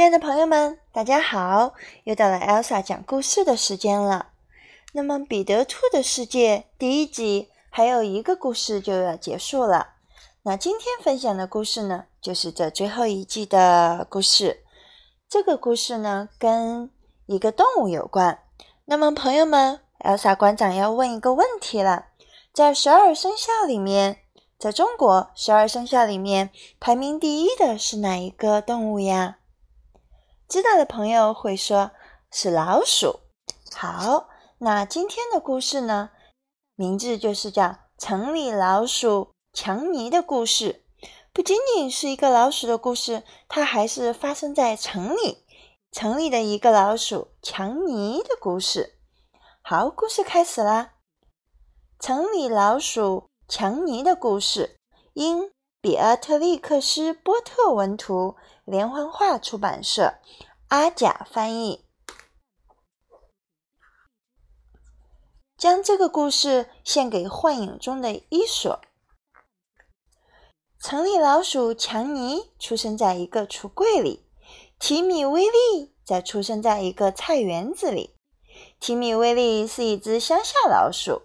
亲爱的朋友们，大家好！又到了 Elsa 讲故事的时间了。那么，《彼得兔的世界》第一集还有一个故事就要结束了。那今天分享的故事呢，就是这最后一季的故事。这个故事呢，跟一个动物有关。那么，朋友们，Elsa 馆长要问一个问题了：在十二生肖里面，在中国十二生肖里面排名第一的是哪一个动物呀？知道的朋友会说是老鼠。好，那今天的故事呢，名字就是叫《城里老鼠强尼的故事》。不仅仅是一个老鼠的故事，它还是发生在城里，城里的一个老鼠强尼的故事。好，故事开始啦！城里老鼠强尼的故事，因比阿特利克斯波特文图。连环画出版社，阿甲翻译。将这个故事献给幻影中的伊索。城里老鼠强尼出生在一个橱柜里，提米威利则出生在一个菜园子里。提米威利是一只乡下老鼠。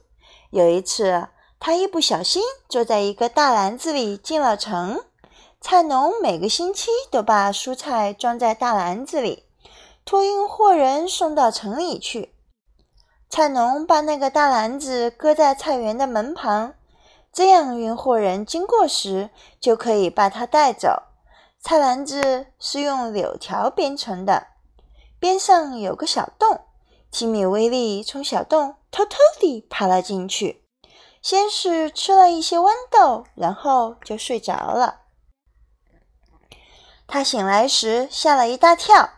有一次，他一不小心坐在一个大篮子里进了城。菜农每个星期都把蔬菜装在大篮子里，托运货人送到城里去。菜农把那个大篮子搁在菜园的门旁，这样运货人经过时就可以把它带走。菜篮子是用柳条编成的，边上有个小洞。提米威利从小洞偷偷地爬了进去，先是吃了一些豌豆，然后就睡着了。他醒来时吓了一大跳。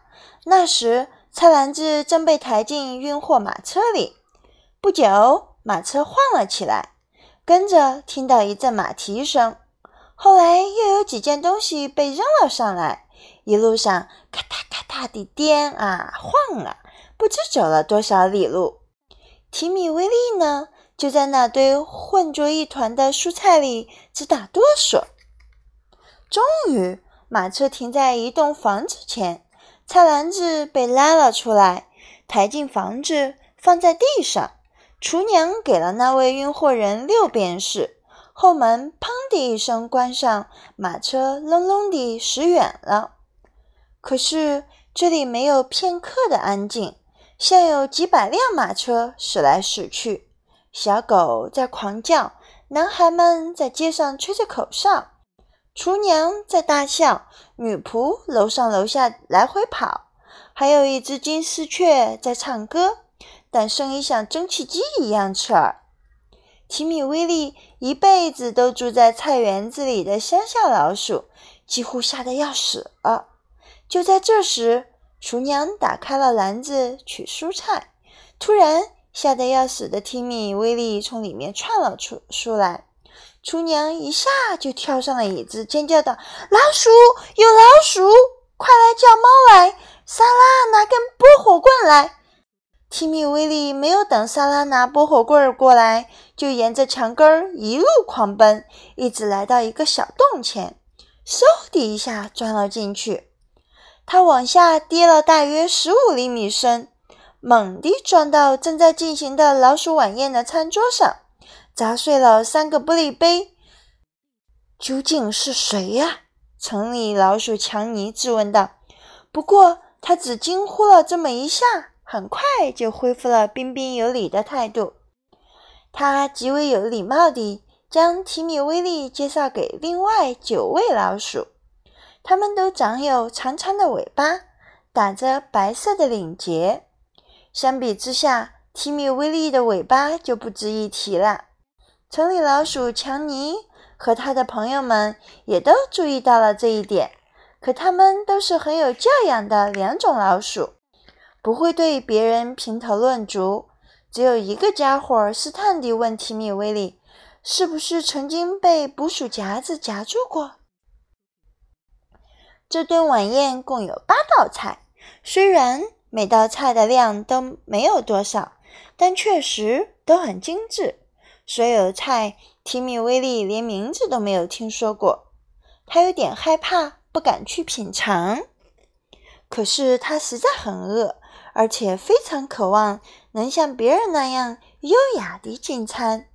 那时，菜篮子正被抬进运货马车里。不久，马车晃了起来，跟着听到一阵马蹄声。后来，又有几件东西被扔了上来。一路上，咔嗒咔嗒地颠啊晃啊，不知走了多少里路。提米威利呢，就在那堆混作一团的蔬菜里直打哆嗦。终于。马车停在一栋房子前，菜篮子被拉了出来，抬进房子，放在地上。厨娘给了那位运货人六便士，后门砰的一声关上，马车隆隆地驶远了。可是这里没有片刻的安静，像有几百辆马车驶来驶去。小狗在狂叫，男孩们在街上吹着口哨。厨娘在大笑，女仆楼上楼下来回跑，还有一只金丝雀在唱歌，但声音像蒸汽机一样刺耳。提米威利一辈子都住在菜园子里的乡下老鼠，几乎吓得要死了。就在这时，厨娘打开了篮子取蔬菜，突然，吓得要死的提米威利从里面窜了出出来。厨娘一下就跳上了椅子，尖叫道：“老鼠，有老鼠！快来叫猫来！莎拉，拿根拨火棍来！”提米威利没有等莎拉拿拨火棍过来，就沿着墙根儿一路狂奔，一直来到一个小洞前，嗖的一下钻了进去。他往下跌了大约十五厘米深，猛地撞到正在进行的老鼠晚宴的餐桌上。砸碎了三个玻璃杯，究竟是谁呀？城里老鼠强尼质问道。不过他只惊呼了这么一下，很快就恢复了彬彬有礼的态度。他极为有礼貌地将提米威利介绍给另外九位老鼠，他们都长有长长的尾巴，打着白色的领结。相比之下，提米威利的尾巴就不值一提了。城里老鼠强尼和他的朋友们也都注意到了这一点，可他们都是很有教养的两种老鼠，不会对别人评头论足。只有一个家伙试探地问提米威利：“是不是曾经被捕鼠夹子夹住过？”这顿晚宴共有八道菜，虽然每道菜的量都没有多少，但确实都很精致。所有的菜，提米威利连名字都没有听说过，他有点害怕，不敢去品尝。可是他实在很饿，而且非常渴望能像别人那样优雅地进餐。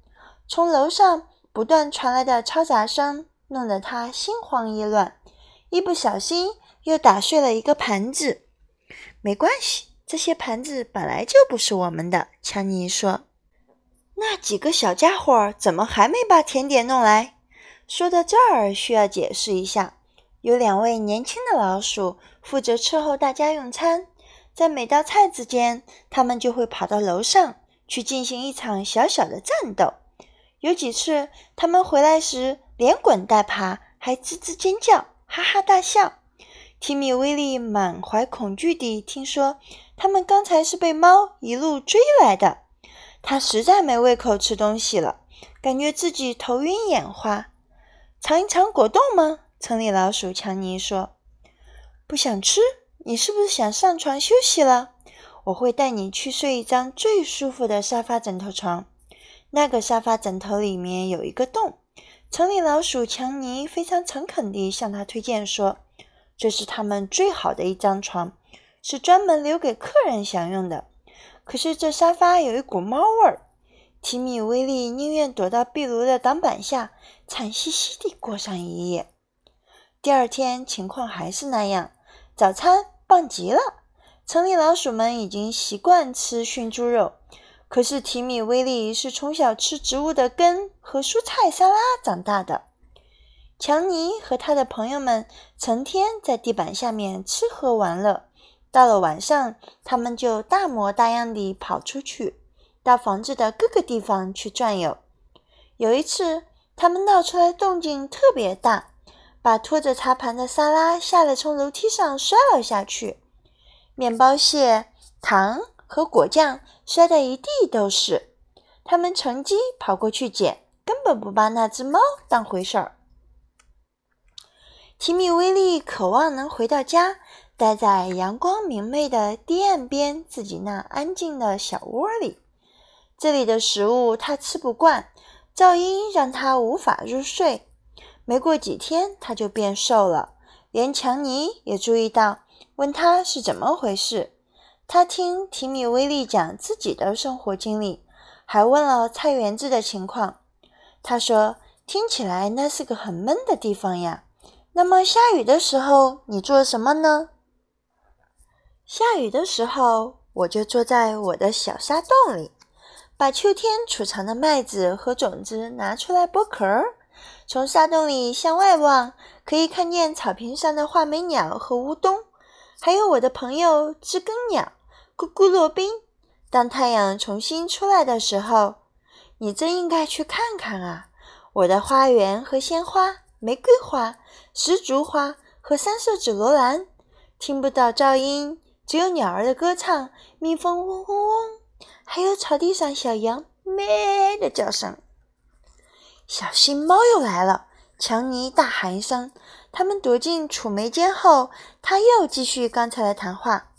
从楼上不断传来的嘈杂声弄得他心慌意乱，一不小心又打碎了一个盘子。没关系，这些盘子本来就不是我们的。强尼说：“那几个小家伙怎么还没把甜点弄来？”说到这儿，需要解释一下。有两位年轻的老鼠负责伺候大家用餐，在每道菜之间，他们就会跑到楼上去进行一场小小的战斗。有几次，他们回来时连滚带爬，还吱吱尖叫，哈哈大笑。提米·威利满怀恐惧地听说，他们刚才是被猫一路追来的。他实在没胃口吃东西了，感觉自己头晕眼花。尝一尝果冻吗？城里老鼠强尼说：“不想吃，你是不是想上床休息了？我会带你去睡一张最舒服的沙发枕头床。那个沙发枕头里面有一个洞。”城里老鼠强尼非常诚恳地向他推荐说：“这是他们最好的一张床，是专门留给客人享用的。可是这沙发有一股猫味儿。”提米·威利宁愿躲到壁炉的挡板下，惨兮兮地过上一夜。第二天情况还是那样，早餐棒极了。城里老鼠们已经习惯吃熏猪肉，可是提米·威利是从小吃植物的根和蔬菜沙拉长大的。强尼和他的朋友们成天在地板下面吃喝玩乐，到了晚上，他们就大模大样地跑出去，到房子的各个地方去转悠。有一次，他们闹出来动静特别大。把拖着茶盘的沙拉吓得从楼梯上摔了下去，面包屑、糖和果酱摔得一地都是。他们乘机跑过去捡，根本不把那只猫当回事儿。提米·威利渴望能回到家，待在阳光明媚的堤岸边自己那安静的小窝里。这里的食物他吃不惯，噪音让他无法入睡。没过几天，他就变瘦了，连强尼也注意到，问他是怎么回事。他听提米·威利讲自己的生活经历，还问了菜园子的情况。他说：“听起来那是个很闷的地方呀。那么下雨的时候你做什么呢？”下雨的时候，我就坐在我的小沙洞里，把秋天储藏的麦子和种子拿出来剥壳儿。从沙洞里向外望，可以看见草坪上的画眉鸟和乌冬，还有我的朋友知更鸟咕咕罗宾。当太阳重新出来的时候，你真应该去看看啊！我的花园和鲜花，玫瑰花、石竹花和三色紫罗兰，听不到噪音，只有鸟儿的歌唱，蜜蜂嗡嗡嗡，还有草地上小羊咩的叫声。小心，猫又来了！强尼大喊一声。他们躲进储煤间后，他又继续刚才的谈话。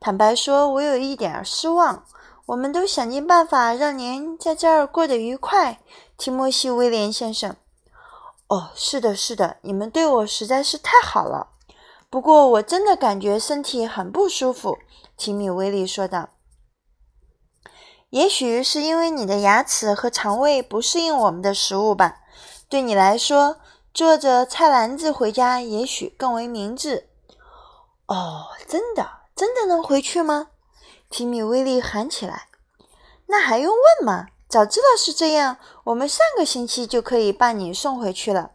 坦白说，我有一点失望。我们都想尽办法让您在这儿过得愉快，提莫西·威廉先生。哦，是的，是的，你们对我实在是太好了。不过，我真的感觉身体很不舒服。提米·威利说道。也许是因为你的牙齿和肠胃不适应我们的食物吧。对你来说，坐着菜篮子回家也许更为明智。哦，真的，真的能回去吗？提米·威利喊起来。那还用问吗？早知道是这样，我们上个星期就可以把你送回去了。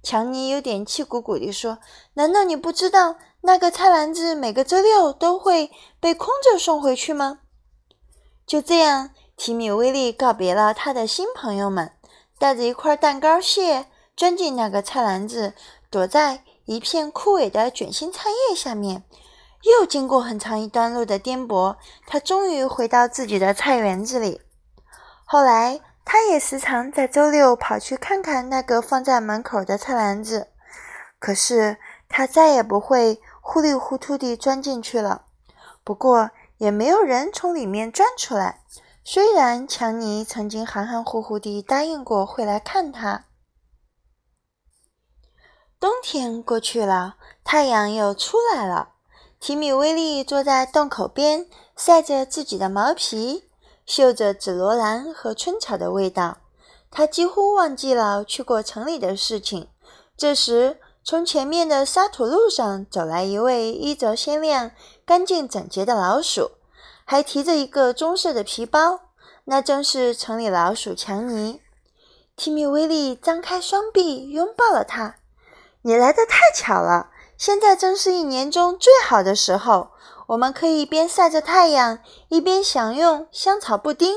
强尼有点气鼓鼓地说：“难道你不知道那个菜篮子每个周六都会被空着送回去吗？”就这样，提米·威利告别了他的新朋友们，带着一块蛋糕屑钻进那个菜篮子，躲在一片枯萎的卷心菜叶下面。又经过很长一段路的颠簸，他终于回到自己的菜园子里。后来，他也时常在周六跑去看看那个放在门口的菜篮子，可是他再也不会糊里糊涂地钻进去了。不过，也没有人从里面钻出来。虽然强尼曾经含含糊糊地答应过会来看他。冬天过去了，太阳又出来了。提米威利坐在洞口边，晒着自己的毛皮，嗅着紫罗兰和春草的味道。他几乎忘记了去过城里的事情。这时，从前面的沙土路上走来一位衣着鲜亮、干净整洁的老鼠，还提着一个棕色的皮包。那正是城里老鼠强尼。提米威利张开双臂拥抱了他。“你来的太巧了！现在正是一年中最好的时候，我们可以一边晒着太阳，一边享用香草布丁。”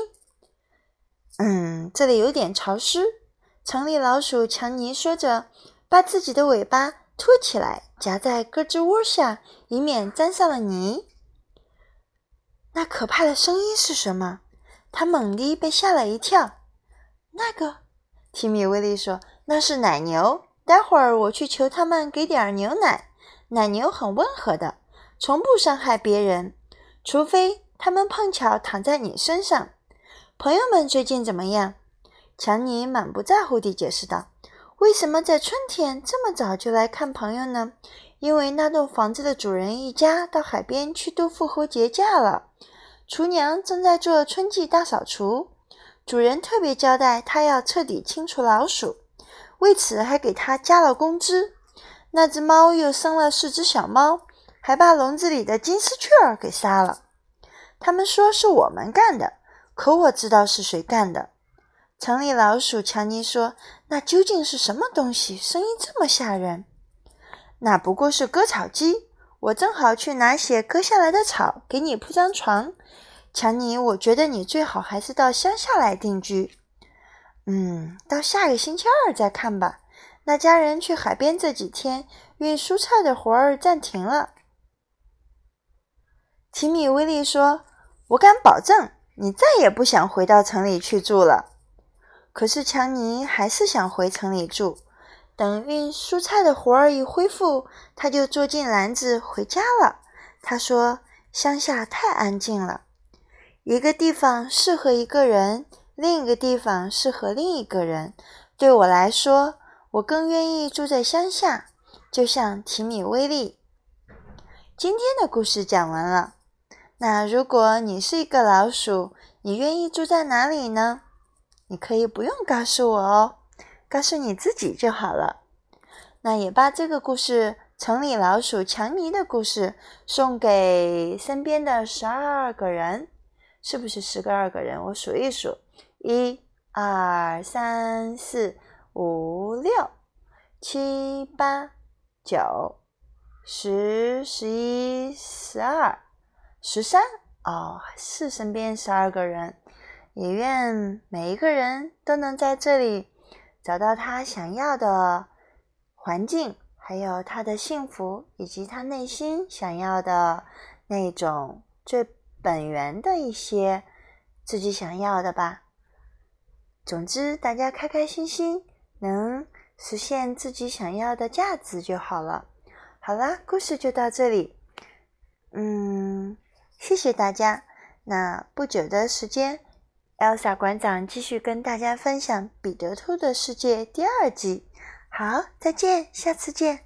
嗯，这里有点潮湿。城里老鼠强尼说着。把自己的尾巴托起来，夹在胳肢窝下，以免沾上了泥。那可怕的声音是什么？他猛地被吓了一跳。那个，提米威利说：“那是奶牛。待会儿我去求他们给点牛奶。奶牛很温和的，从不伤害别人，除非他们碰巧躺在你身上。朋友们最近怎么样？”强尼满不在乎地解释道。为什么在春天这么早就来看朋友呢？因为那栋房子的主人一家到海边去度复活节假了。厨娘正在做春季大扫除，主人特别交代他要彻底清除老鼠，为此还给他加了工资。那只猫又生了四只小猫，还把笼子里的金丝雀儿给杀了。他们说是我们干的，可我知道是谁干的。城里老鼠强尼说：“那究竟是什么东西？声音这么吓人？”“那不过是割草机。我正好去拿些割下来的草，给你铺张床。”“强尼，我觉得你最好还是到乡下来定居。”“嗯，到下个星期二再看吧。那家人去海边这几天，运蔬菜的活儿暂停了。”提米威利说：“我敢保证，你再也不想回到城里去住了。”可是强尼还是想回城里住。等运蔬菜的活儿一恢复，他就坐进篮子回家了。他说：“乡下太安静了，一个地方适合一个人，另一个地方适合另一个人。对我来说，我更愿意住在乡下，就像提米威利。”今天的故事讲完了。那如果你是一个老鼠，你愿意住在哪里呢？你可以不用告诉我哦，告诉你自己就好了。那也把这个故事《城里老鼠强尼》的故事送给身边的十二个人，是不是十个二个人？我数一数：一、二、三、四、五、六、七、八、九、十、十一、十二、十三。哦，是身边十二个人。也愿每一个人都能在这里找到他想要的环境，还有他的幸福，以及他内心想要的那种最本源的一些自己想要的吧。总之，大家开开心心，能实现自己想要的价值就好了。好啦，故事就到这里。嗯，谢谢大家。那不久的时间。Elsa 馆长继续跟大家分享《彼得兔的世界》第二集。好，再见，下次见。